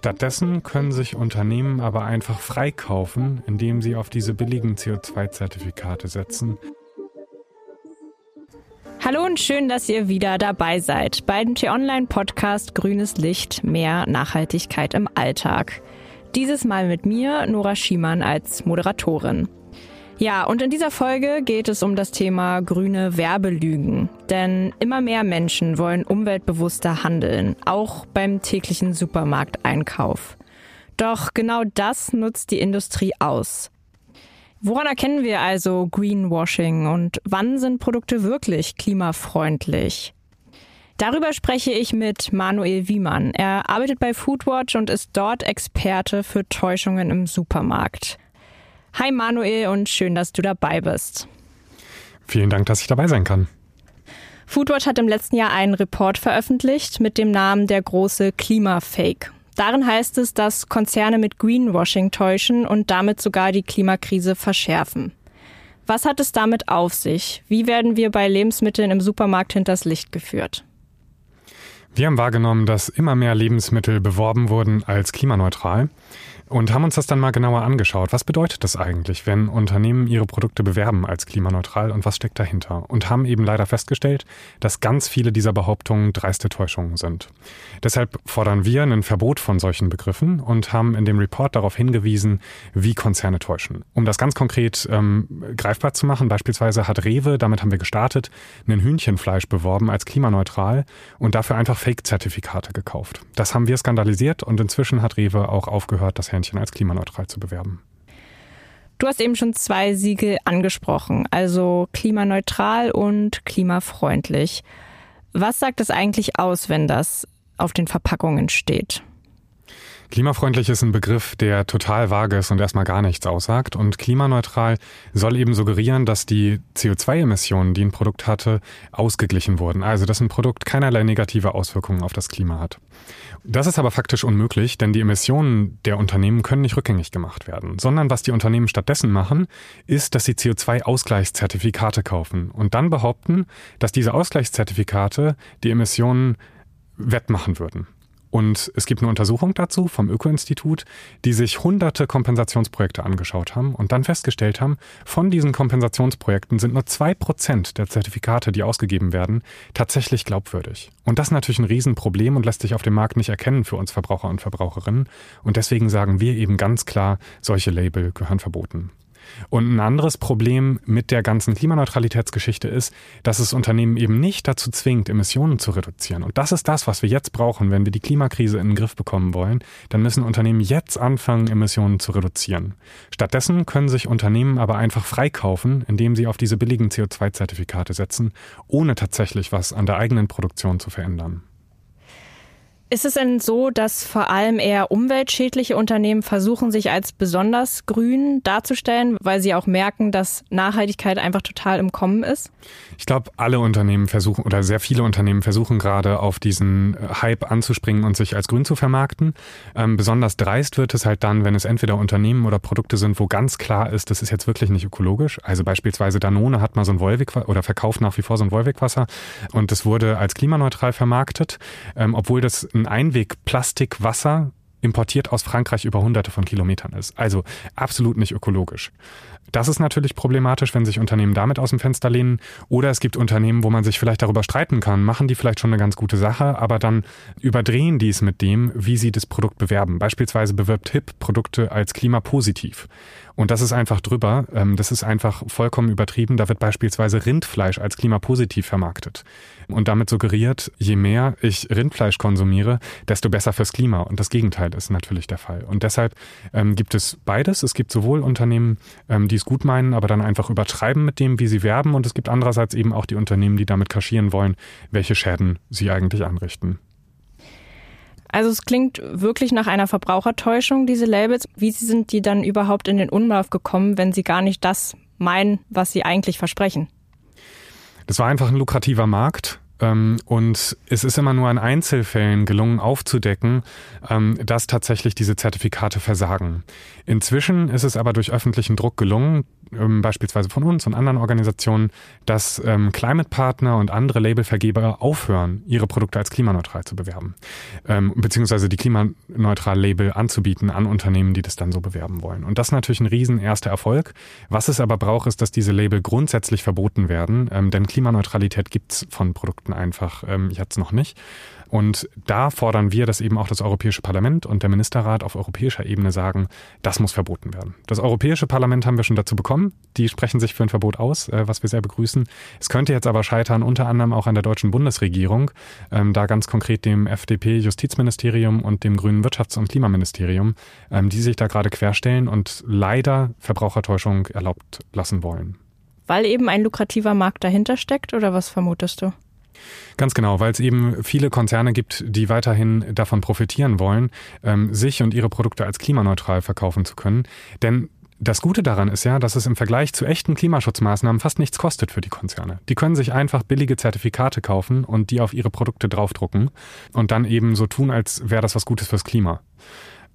Stattdessen können sich Unternehmen aber einfach freikaufen, indem sie auf diese billigen CO2-Zertifikate setzen. Hallo und schön, dass ihr wieder dabei seid beim T-Online-Podcast Grünes Licht, mehr Nachhaltigkeit im Alltag. Dieses Mal mit mir, Nora Schiemann, als Moderatorin. Ja, und in dieser Folge geht es um das Thema grüne Werbelügen. Denn immer mehr Menschen wollen umweltbewusster handeln, auch beim täglichen Supermarkteinkauf. Doch genau das nutzt die Industrie aus. Woran erkennen wir also Greenwashing und wann sind Produkte wirklich klimafreundlich? Darüber spreche ich mit Manuel Wiemann. Er arbeitet bei Foodwatch und ist dort Experte für Täuschungen im Supermarkt. Hi Manuel und schön, dass du dabei bist. Vielen Dank, dass ich dabei sein kann. Foodwatch hat im letzten Jahr einen Report veröffentlicht mit dem Namen Der große Klimafake. Darin heißt es, dass Konzerne mit Greenwashing täuschen und damit sogar die Klimakrise verschärfen. Was hat es damit auf sich? Wie werden wir bei Lebensmitteln im Supermarkt hinters Licht geführt? Wir haben wahrgenommen, dass immer mehr Lebensmittel beworben wurden als klimaneutral und haben uns das dann mal genauer angeschaut. Was bedeutet das eigentlich, wenn Unternehmen ihre Produkte bewerben als klimaneutral und was steckt dahinter? Und haben eben leider festgestellt, dass ganz viele dieser Behauptungen dreiste Täuschungen sind. Deshalb fordern wir ein Verbot von solchen Begriffen und haben in dem Report darauf hingewiesen, wie Konzerne täuschen. Um das ganz konkret ähm, greifbar zu machen, beispielsweise hat Rewe, damit haben wir gestartet, ein Hühnchenfleisch beworben als klimaneutral und dafür einfach Fake-Zertifikate gekauft. Das haben wir skandalisiert und inzwischen hat Rewe auch aufgehört, das Eichhörnchen als klimaneutral zu bewerben. Du hast eben schon zwei Siegel angesprochen, also klimaneutral und klimafreundlich. Was sagt es eigentlich aus, wenn das auf den Verpackungen steht? Klimafreundlich ist ein Begriff, der total vage ist und erstmal gar nichts aussagt. Und klimaneutral soll eben suggerieren, dass die CO2-Emissionen, die ein Produkt hatte, ausgeglichen wurden. Also, dass ein Produkt keinerlei negative Auswirkungen auf das Klima hat. Das ist aber faktisch unmöglich, denn die Emissionen der Unternehmen können nicht rückgängig gemacht werden, sondern was die Unternehmen stattdessen machen, ist, dass sie CO2-Ausgleichszertifikate kaufen und dann behaupten, dass diese Ausgleichszertifikate die Emissionen wettmachen würden. Und es gibt eine Untersuchung dazu vom Öko-Institut, die sich hunderte Kompensationsprojekte angeschaut haben und dann festgestellt haben, von diesen Kompensationsprojekten sind nur zwei Prozent der Zertifikate, die ausgegeben werden, tatsächlich glaubwürdig. Und das ist natürlich ein Riesenproblem und lässt sich auf dem Markt nicht erkennen für uns Verbraucher und Verbraucherinnen. Und deswegen sagen wir eben ganz klar, solche Label gehören verboten. Und ein anderes Problem mit der ganzen Klimaneutralitätsgeschichte ist, dass es Unternehmen eben nicht dazu zwingt, Emissionen zu reduzieren. Und das ist das, was wir jetzt brauchen, wenn wir die Klimakrise in den Griff bekommen wollen. Dann müssen Unternehmen jetzt anfangen, Emissionen zu reduzieren. Stattdessen können sich Unternehmen aber einfach freikaufen, indem sie auf diese billigen CO2-Zertifikate setzen, ohne tatsächlich was an der eigenen Produktion zu verändern. Ist es denn so, dass vor allem eher umweltschädliche Unternehmen versuchen, sich als besonders grün darzustellen, weil sie auch merken, dass Nachhaltigkeit einfach total im Kommen ist? Ich glaube, alle Unternehmen versuchen oder sehr viele Unternehmen versuchen gerade auf diesen Hype anzuspringen und sich als grün zu vermarkten. Ähm, besonders dreist wird es halt dann, wenn es entweder Unternehmen oder Produkte sind, wo ganz klar ist, das ist jetzt wirklich nicht ökologisch. Also beispielsweise Danone hat mal so ein Wolwig oder verkauft nach wie vor so ein Wolwigwasser und das wurde als klimaneutral vermarktet, ähm, obwohl das ein Einweg-Plastikwasser importiert aus Frankreich über hunderte von Kilometern ist. Also absolut nicht ökologisch. Das ist natürlich problematisch, wenn sich Unternehmen damit aus dem Fenster lehnen. Oder es gibt Unternehmen, wo man sich vielleicht darüber streiten kann, machen die vielleicht schon eine ganz gute Sache, aber dann überdrehen die es mit dem, wie sie das Produkt bewerben. Beispielsweise bewirbt HIP Produkte als klimapositiv. Und das ist einfach drüber. Ähm, das ist einfach vollkommen übertrieben. Da wird beispielsweise Rindfleisch als klimapositiv vermarktet. Und damit suggeriert, je mehr ich Rindfleisch konsumiere, desto besser fürs Klima. Und das Gegenteil ist natürlich der Fall. Und deshalb ähm, gibt es beides. Es gibt sowohl Unternehmen, ähm, die es gut meinen, aber dann einfach übertreiben mit dem, wie sie werben. Und es gibt andererseits eben auch die Unternehmen, die damit kaschieren wollen, welche Schäden sie eigentlich anrichten. Also es klingt wirklich nach einer Verbrauchertäuschung, diese Labels. Wie sind die dann überhaupt in den Umlauf gekommen, wenn sie gar nicht das meinen, was sie eigentlich versprechen? Das war einfach ein lukrativer Markt. Ähm, und es ist immer nur in Einzelfällen gelungen aufzudecken, ähm, dass tatsächlich diese Zertifikate versagen. Inzwischen ist es aber durch öffentlichen Druck gelungen, ähm, beispielsweise von uns und anderen Organisationen, dass ähm, Climate Partner und andere Labelvergeber aufhören, ihre Produkte als klimaneutral zu bewerben, ähm, beziehungsweise die klimaneutral Label anzubieten an Unternehmen, die das dann so bewerben wollen. Und das ist natürlich ein riesen erster Erfolg. Was es aber braucht, ist, dass diese Label grundsätzlich verboten werden, ähm, denn Klimaneutralität gibt's von Produkten einfach ähm, jetzt noch nicht. Und da fordern wir, dass eben auch das Europäische Parlament und der Ministerrat auf europäischer Ebene sagen, das muss verboten werden. Das Europäische Parlament haben wir schon dazu bekommen. Die sprechen sich für ein Verbot aus, äh, was wir sehr begrüßen. Es könnte jetzt aber scheitern, unter anderem auch an der deutschen Bundesregierung, ähm, da ganz konkret dem FDP-Justizministerium und dem Grünen Wirtschafts- und Klimaministerium, ähm, die sich da gerade querstellen und leider Verbrauchertäuschung erlaubt lassen wollen. Weil eben ein lukrativer Markt dahinter steckt oder was vermutest du? Ganz genau, weil es eben viele Konzerne gibt, die weiterhin davon profitieren wollen, ähm, sich und ihre Produkte als klimaneutral verkaufen zu können. Denn das Gute daran ist ja, dass es im Vergleich zu echten Klimaschutzmaßnahmen fast nichts kostet für die Konzerne. Die können sich einfach billige Zertifikate kaufen und die auf ihre Produkte draufdrucken und dann eben so tun, als wäre das was Gutes fürs Klima.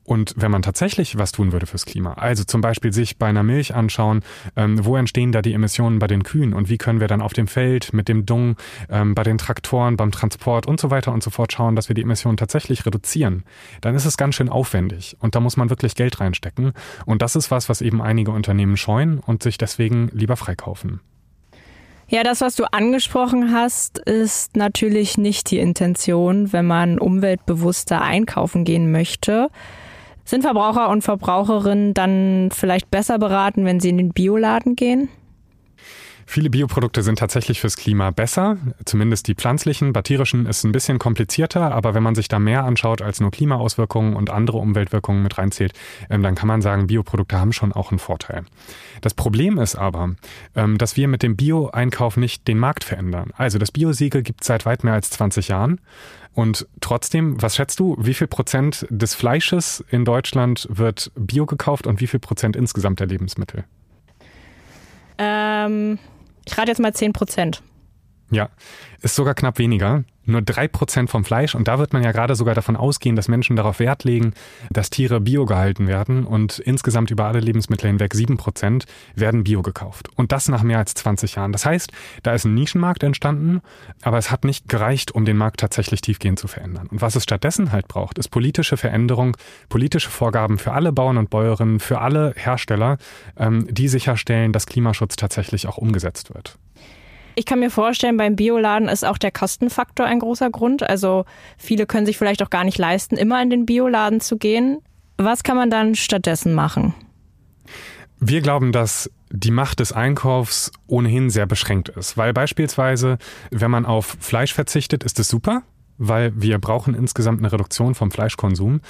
Und wenn man tatsächlich was tun würde fürs Klima, also zum Beispiel sich bei einer Milch anschauen, ähm, wo entstehen da die Emissionen bei den Kühen und wie können wir dann auf dem Feld mit dem Dung, ähm, bei den Traktoren, beim Transport und so weiter und so fort schauen, dass wir die Emissionen tatsächlich reduzieren, dann ist es ganz schön aufwendig und da muss man wirklich Geld reinstecken. Und das ist was, was eben einige Unternehmen scheuen und sich deswegen lieber freikaufen. Ja, das, was du angesprochen hast, ist natürlich nicht die Intention, wenn man umweltbewusster einkaufen gehen möchte. Sind Verbraucher und Verbraucherinnen dann vielleicht besser beraten, wenn sie in den Bioladen gehen? Viele Bioprodukte sind tatsächlich fürs Klima besser, zumindest die pflanzlichen. Bei tierischen ist es ein bisschen komplizierter, aber wenn man sich da mehr anschaut als nur Klimaauswirkungen und andere Umweltwirkungen mit reinzählt, ähm, dann kann man sagen, Bioprodukte haben schon auch einen Vorteil. Das Problem ist aber, ähm, dass wir mit dem Bio-Einkauf nicht den Markt verändern. Also das Biosiegel gibt es seit weit mehr als 20 Jahren. Und trotzdem, was schätzt du, wie viel Prozent des Fleisches in Deutschland wird Bio gekauft und wie viel Prozent insgesamt der Lebensmittel? Ähm, ich rate jetzt mal 10 Prozent. Ja, ist sogar knapp weniger. Nur drei Prozent vom Fleisch. Und da wird man ja gerade sogar davon ausgehen, dass Menschen darauf Wert legen, dass Tiere bio gehalten werden. Und insgesamt über alle Lebensmittel hinweg sieben Prozent werden bio gekauft. Und das nach mehr als 20 Jahren. Das heißt, da ist ein Nischenmarkt entstanden, aber es hat nicht gereicht, um den Markt tatsächlich tiefgehend zu verändern. Und was es stattdessen halt braucht, ist politische Veränderung, politische Vorgaben für alle Bauern und Bäuerinnen, für alle Hersteller, ähm, die sicherstellen, dass Klimaschutz tatsächlich auch umgesetzt wird. Ich kann mir vorstellen, beim Bioladen ist auch der Kostenfaktor ein großer Grund. Also viele können sich vielleicht auch gar nicht leisten, immer in den Bioladen zu gehen. Was kann man dann stattdessen machen? Wir glauben, dass die Macht des Einkaufs ohnehin sehr beschränkt ist, weil beispielsweise, wenn man auf Fleisch verzichtet, ist es super, weil wir brauchen insgesamt eine Reduktion vom Fleischkonsum.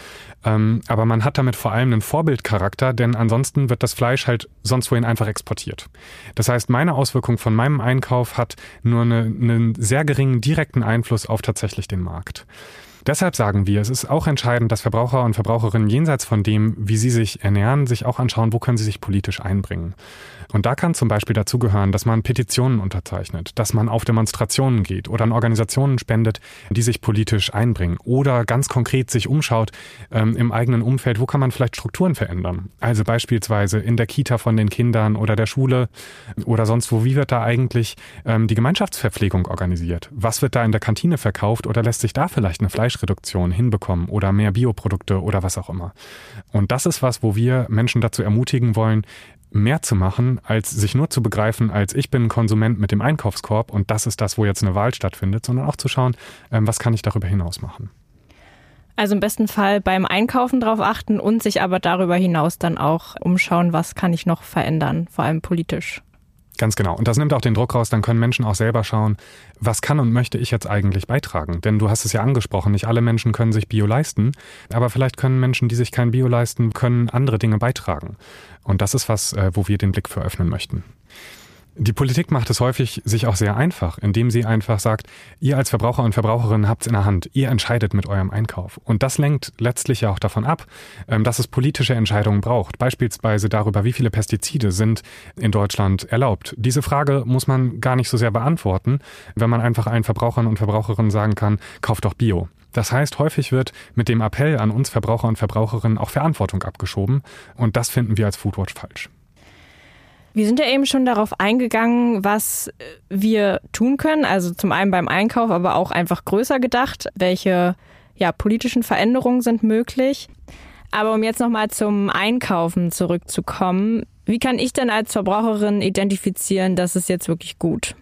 Ähm, aber man hat damit vor allem einen Vorbildcharakter, denn ansonsten wird das Fleisch halt sonst wohin einfach exportiert. Das heißt, meine Auswirkung von meinem Einkauf hat nur eine, einen sehr geringen direkten Einfluss auf tatsächlich den Markt. Deshalb sagen wir, es ist auch entscheidend, dass Verbraucher und Verbraucherinnen jenseits von dem, wie sie sich ernähren, sich auch anschauen, wo können sie sich politisch einbringen. Und da kann zum Beispiel dazugehören, dass man Petitionen unterzeichnet, dass man auf Demonstrationen geht oder an Organisationen spendet, die sich politisch einbringen oder ganz konkret sich umschaut ähm, im eigenen Umfeld, wo kann man vielleicht Strukturen verändern. Also beispielsweise in der Kita von den Kindern oder der Schule oder sonst wo. Wie wird da eigentlich ähm, die Gemeinschaftsverpflegung organisiert? Was wird da in der Kantine verkauft oder lässt sich da vielleicht eine Fleisch Fleischreduktion hinbekommen oder mehr Bioprodukte oder was auch immer. Und das ist was, wo wir Menschen dazu ermutigen wollen, mehr zu machen, als sich nur zu begreifen, als ich bin Konsument mit dem Einkaufskorb und das ist das, wo jetzt eine Wahl stattfindet, sondern auch zu schauen, ähm, was kann ich darüber hinaus machen. Also im besten Fall beim Einkaufen drauf achten und sich aber darüber hinaus dann auch umschauen, was kann ich noch verändern, vor allem politisch. Ganz genau. Und das nimmt auch den Druck raus, dann können Menschen auch selber schauen, was kann und möchte ich jetzt eigentlich beitragen? Denn du hast es ja angesprochen, nicht alle Menschen können sich Bio leisten, aber vielleicht können Menschen, die sich kein Bio leisten, können andere Dinge beitragen. Und das ist was, äh, wo wir den Blick für öffnen möchten. Die Politik macht es häufig sich auch sehr einfach, indem sie einfach sagt, ihr als Verbraucher und Verbraucherin habt es in der Hand, ihr entscheidet mit eurem Einkauf. Und das lenkt letztlich ja auch davon ab, ähm, dass es politische Entscheidungen braucht, beispielsweise darüber, wie viele Pestizide sind in Deutschland erlaubt. Diese Frage muss man gar nicht so sehr beantworten, wenn man einfach allen Verbrauchern und Verbraucherinnen sagen kann, kauft doch Bio. Das heißt, häufig wird mit dem Appell an uns Verbraucher und Verbraucherinnen auch Verantwortung abgeschoben und das finden wir als Foodwatch falsch. Wir sind ja eben schon darauf eingegangen, was wir tun können. Also zum einen beim Einkauf, aber auch einfach größer gedacht. Welche ja, politischen Veränderungen sind möglich? Aber um jetzt nochmal zum Einkaufen zurückzukommen, wie kann ich denn als Verbraucherin identifizieren, dass es jetzt wirklich gut?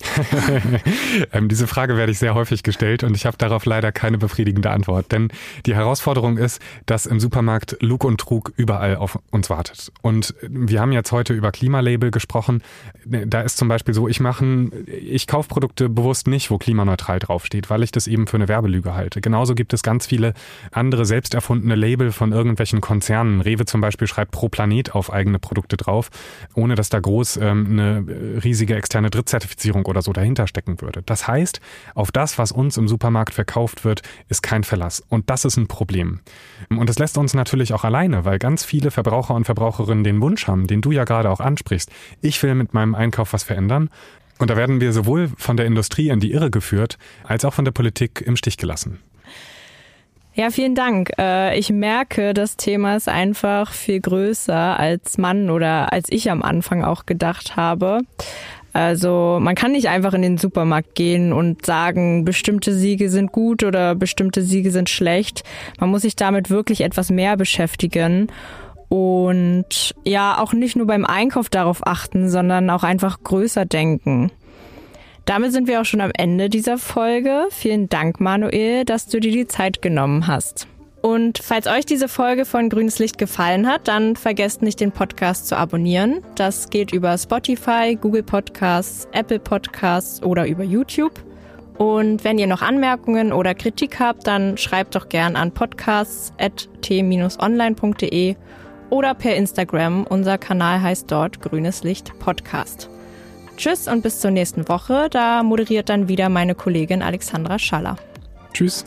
ähm, diese Frage werde ich sehr häufig gestellt und ich habe darauf leider keine befriedigende Antwort. Denn die Herausforderung ist, dass im Supermarkt Lug und Trug überall auf uns wartet. Und wir haben jetzt heute über Klimalabel gesprochen. Da ist zum Beispiel so, ich mache, ich kaufe Produkte bewusst nicht, wo klimaneutral draufsteht, weil ich das eben für eine Werbelüge halte. Genauso gibt es ganz viele andere selbst erfundene Label von irgendwelchen Konzernen. Rewe zum Beispiel schreibt pro Planet auf eigene Produkte drauf, ohne dass da groß ähm, eine riesige externe Drittzertifizierung oder so dahinter stecken würde. Das heißt, auf das, was uns im Supermarkt verkauft wird, ist kein Verlass. Und das ist ein Problem. Und das lässt uns natürlich auch alleine, weil ganz viele Verbraucher und Verbraucherinnen den Wunsch haben, den du ja gerade auch ansprichst. Ich will mit meinem Einkauf was verändern. Und da werden wir sowohl von der Industrie in die Irre geführt, als auch von der Politik im Stich gelassen. Ja, vielen Dank. Äh, ich merke, das Thema ist einfach viel größer als Mann oder als ich am Anfang auch gedacht habe. Also man kann nicht einfach in den Supermarkt gehen und sagen, bestimmte Siege sind gut oder bestimmte Siege sind schlecht. Man muss sich damit wirklich etwas mehr beschäftigen und ja, auch nicht nur beim Einkauf darauf achten, sondern auch einfach größer denken. Damit sind wir auch schon am Ende dieser Folge. Vielen Dank, Manuel, dass du dir die Zeit genommen hast. Und falls euch diese Folge von Grünes Licht gefallen hat, dann vergesst nicht, den Podcast zu abonnieren. Das geht über Spotify, Google Podcasts, Apple Podcasts oder über YouTube. Und wenn ihr noch Anmerkungen oder Kritik habt, dann schreibt doch gern an podcasts.t-online.de oder per Instagram. Unser Kanal heißt dort Grünes Licht Podcast. Tschüss und bis zur nächsten Woche. Da moderiert dann wieder meine Kollegin Alexandra Schaller. Tschüss.